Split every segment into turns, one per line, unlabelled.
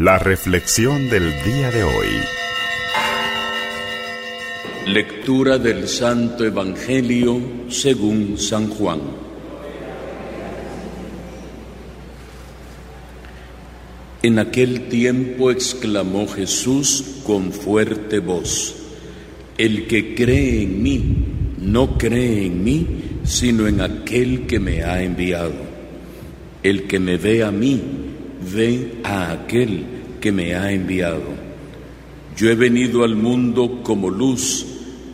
La reflexión del día de hoy.
Lectura del Santo Evangelio según San Juan. En aquel tiempo exclamó Jesús con fuerte voz, El que cree en mí, no cree en mí, sino en aquel que me ha enviado. El que me ve a mí, ve a aquel que me ha enviado. Yo he venido al mundo como luz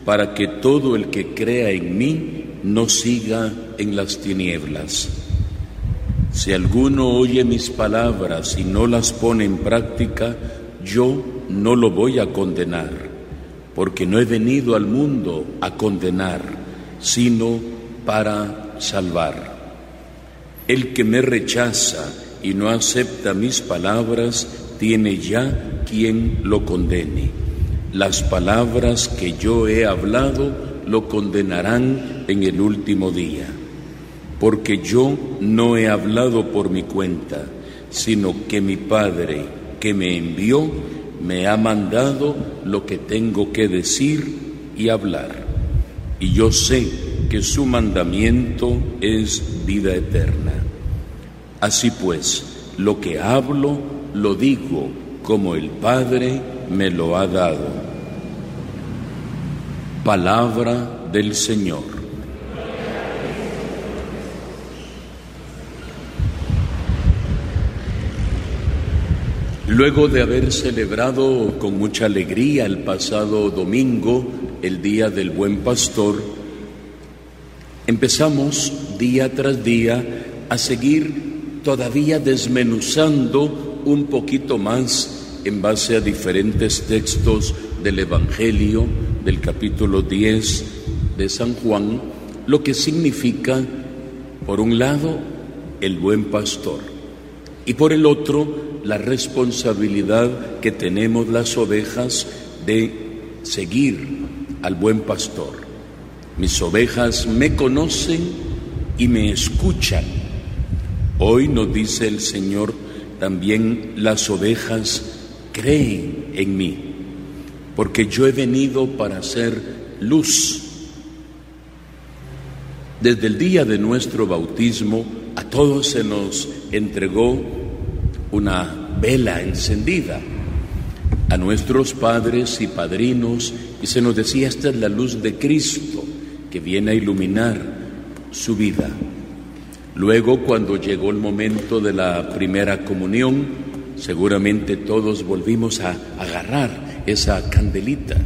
para que todo el que crea en mí no siga en las tinieblas. Si alguno oye mis palabras y no las pone en práctica, yo no lo voy a condenar, porque no he venido al mundo a condenar, sino para salvar. El que me rechaza y no acepta mis palabras, tiene ya quien lo condene. Las palabras que yo he hablado lo condenarán en el último día, porque yo no he hablado por mi cuenta, sino que mi Padre que me envió me ha mandado lo que tengo que decir y hablar. Y yo sé que su mandamiento es vida eterna. Así pues, lo que hablo lo digo como el Padre me lo ha dado. Palabra del Señor. Luego de haber celebrado con mucha alegría el pasado domingo, el Día del Buen Pastor, empezamos día tras día a seguir todavía desmenuzando un poquito más en base a diferentes textos del Evangelio del capítulo 10 de San Juan, lo que significa, por un lado, el buen pastor y por el otro, la responsabilidad que tenemos las ovejas de seguir al buen pastor. Mis ovejas me conocen y me escuchan Hoy nos dice el Señor, también las ovejas creen en mí, porque yo he venido para ser luz. Desde el día de nuestro bautismo a todos se nos entregó una vela encendida, a nuestros padres y padrinos, y se nos decía, esta es la luz de Cristo que viene a iluminar su vida. Luego, cuando llegó el momento de la primera comunión, seguramente todos volvimos a agarrar esa candelita,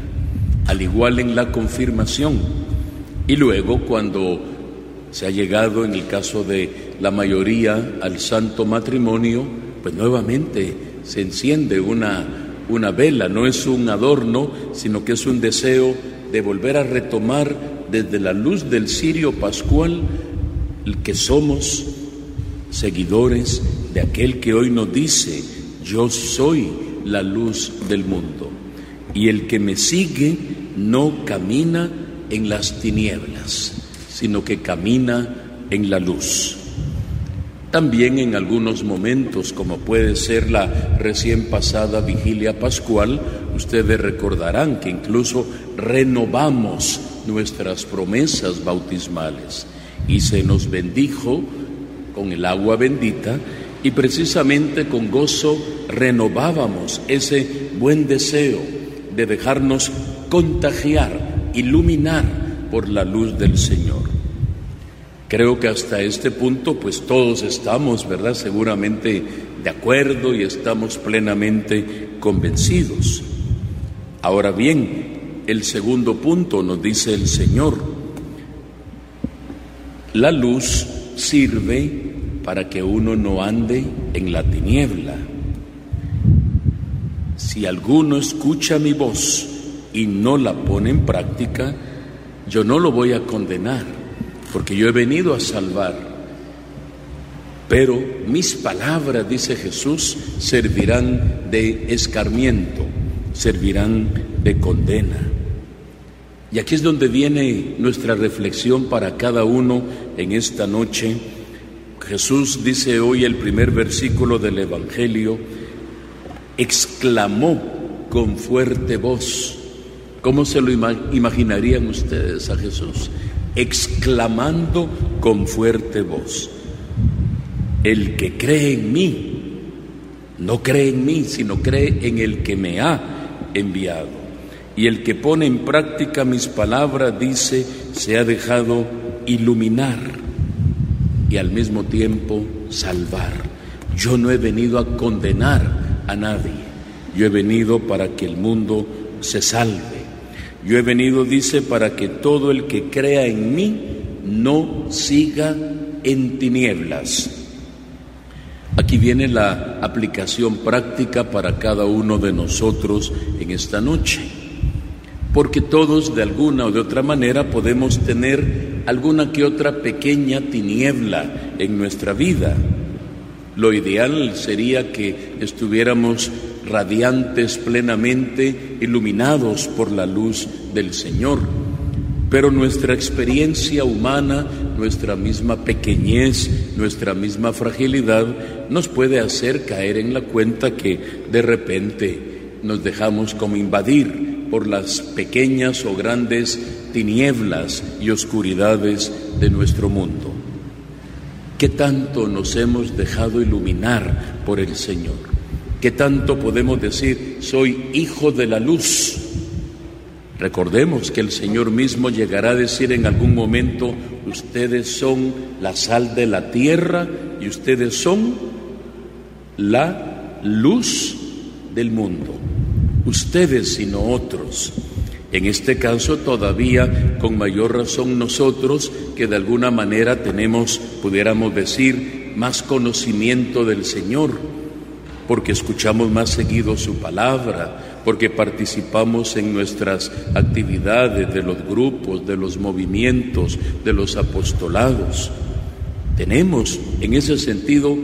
al igual en la confirmación. Y luego, cuando se ha llegado, en el caso de la mayoría, al santo matrimonio, pues nuevamente se enciende una, una vela, no es un adorno, sino que es un deseo de volver a retomar desde la luz del cirio pascual que somos seguidores de aquel que hoy nos dice, yo soy la luz del mundo. Y el que me sigue no camina en las tinieblas, sino que camina en la luz. También en algunos momentos, como puede ser la recién pasada vigilia pascual, ustedes recordarán que incluso renovamos nuestras promesas bautismales y se nos bendijo con el agua bendita y precisamente con gozo renovábamos ese buen deseo de dejarnos contagiar, iluminar por la luz del Señor. Creo que hasta este punto pues todos estamos, ¿verdad? Seguramente de acuerdo y estamos plenamente convencidos. Ahora bien, el segundo punto nos dice el Señor, la luz sirve para que uno no ande en la tiniebla. Si alguno escucha mi voz y no la pone en práctica, yo no lo voy a condenar, porque yo he venido a salvar. Pero mis palabras, dice Jesús, servirán de escarmiento, servirán de condena. Y aquí es donde viene nuestra reflexión para cada uno en esta noche. Jesús dice hoy el primer versículo del Evangelio, exclamó con fuerte voz. ¿Cómo se lo imaginarían ustedes a Jesús? Exclamando con fuerte voz. El que cree en mí, no cree en mí, sino cree en el que me ha enviado. Y el que pone en práctica mis palabras, dice, se ha dejado iluminar y al mismo tiempo salvar. Yo no he venido a condenar a nadie, yo he venido para que el mundo se salve. Yo he venido, dice, para que todo el que crea en mí no siga en tinieblas. Aquí viene la aplicación práctica para cada uno de nosotros en esta noche, porque todos de alguna o de otra manera podemos tener alguna que otra pequeña tiniebla en nuestra vida. Lo ideal sería que estuviéramos radiantes plenamente, iluminados por la luz del Señor. Pero nuestra experiencia humana, nuestra misma pequeñez, nuestra misma fragilidad nos puede hacer caer en la cuenta que de repente nos dejamos como invadir por las pequeñas o grandes tinieblas y oscuridades de nuestro mundo. ¿Qué tanto nos hemos dejado iluminar por el Señor? ¿Qué tanto podemos decir, soy hijo de la luz? Recordemos que el Señor mismo llegará a decir en algún momento, ustedes son la sal de la tierra y ustedes son la luz del mundo. Ustedes y no otros. En este caso todavía con mayor razón nosotros que de alguna manera tenemos, pudiéramos decir, más conocimiento del Señor, porque escuchamos más seguido su palabra, porque participamos en nuestras actividades de los grupos, de los movimientos, de los apostolados. Tenemos en ese sentido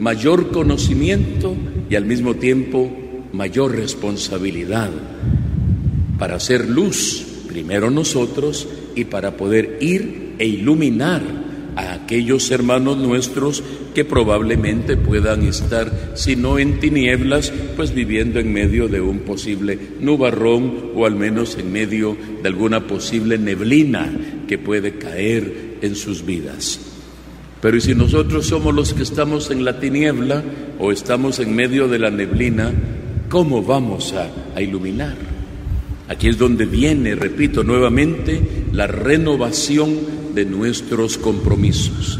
mayor conocimiento y al mismo tiempo mayor responsabilidad para hacer luz, primero nosotros, y para poder ir e iluminar a aquellos hermanos nuestros que probablemente puedan estar, si no en tinieblas, pues viviendo en medio de un posible nubarrón o al menos en medio de alguna posible neblina que puede caer en sus vidas. Pero ¿y si nosotros somos los que estamos en la tiniebla o estamos en medio de la neblina, ¿cómo vamos a, a iluminar? Aquí es donde viene, repito nuevamente, la renovación de nuestros compromisos.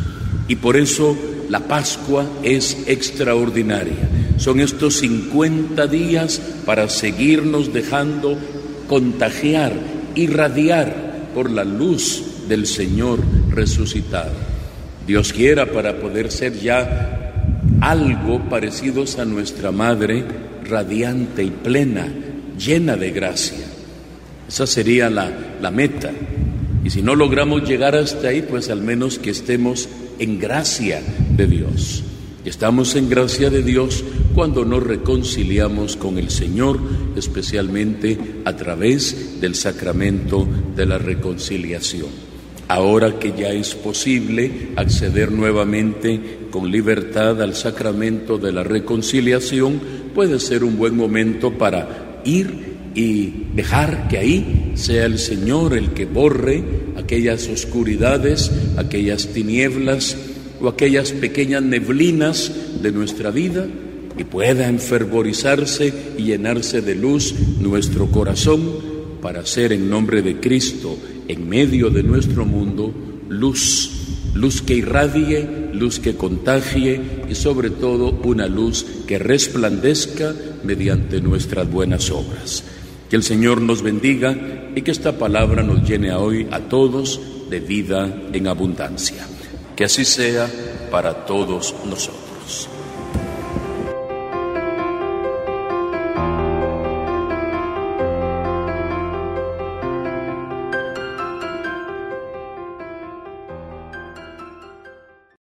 Y por eso la Pascua es extraordinaria. Son estos 50 días para seguirnos dejando contagiar, irradiar por la luz del Señor resucitado. Dios quiera para poder ser ya algo parecidos a nuestra Madre, radiante y plena, llena de gracia. Esa sería la, meta. Y si no logramos llegar hasta ahí, pues al menos que estemos en gracia de Dios. Estamos en gracia de Dios cuando nos reconciliamos con el Señor, especialmente a través del sacramento de la reconciliación. Ahora que ya es posible acceder nuevamente con libertad al sacramento de la reconciliación, puede ser un buen momento para ir y dejar que ahí sea el Señor el que borre aquellas oscuridades, aquellas tinieblas o aquellas pequeñas neblinas de nuestra vida y pueda enfervorizarse y llenarse de luz nuestro corazón para ser en nombre de Cristo en medio de nuestro mundo luz, luz que irradie, luz que contagie y sobre todo una luz que resplandezca mediante nuestras buenas obras. Que el Señor nos bendiga y que esta palabra nos llene hoy a todos de vida en abundancia. Que así sea para todos nosotros.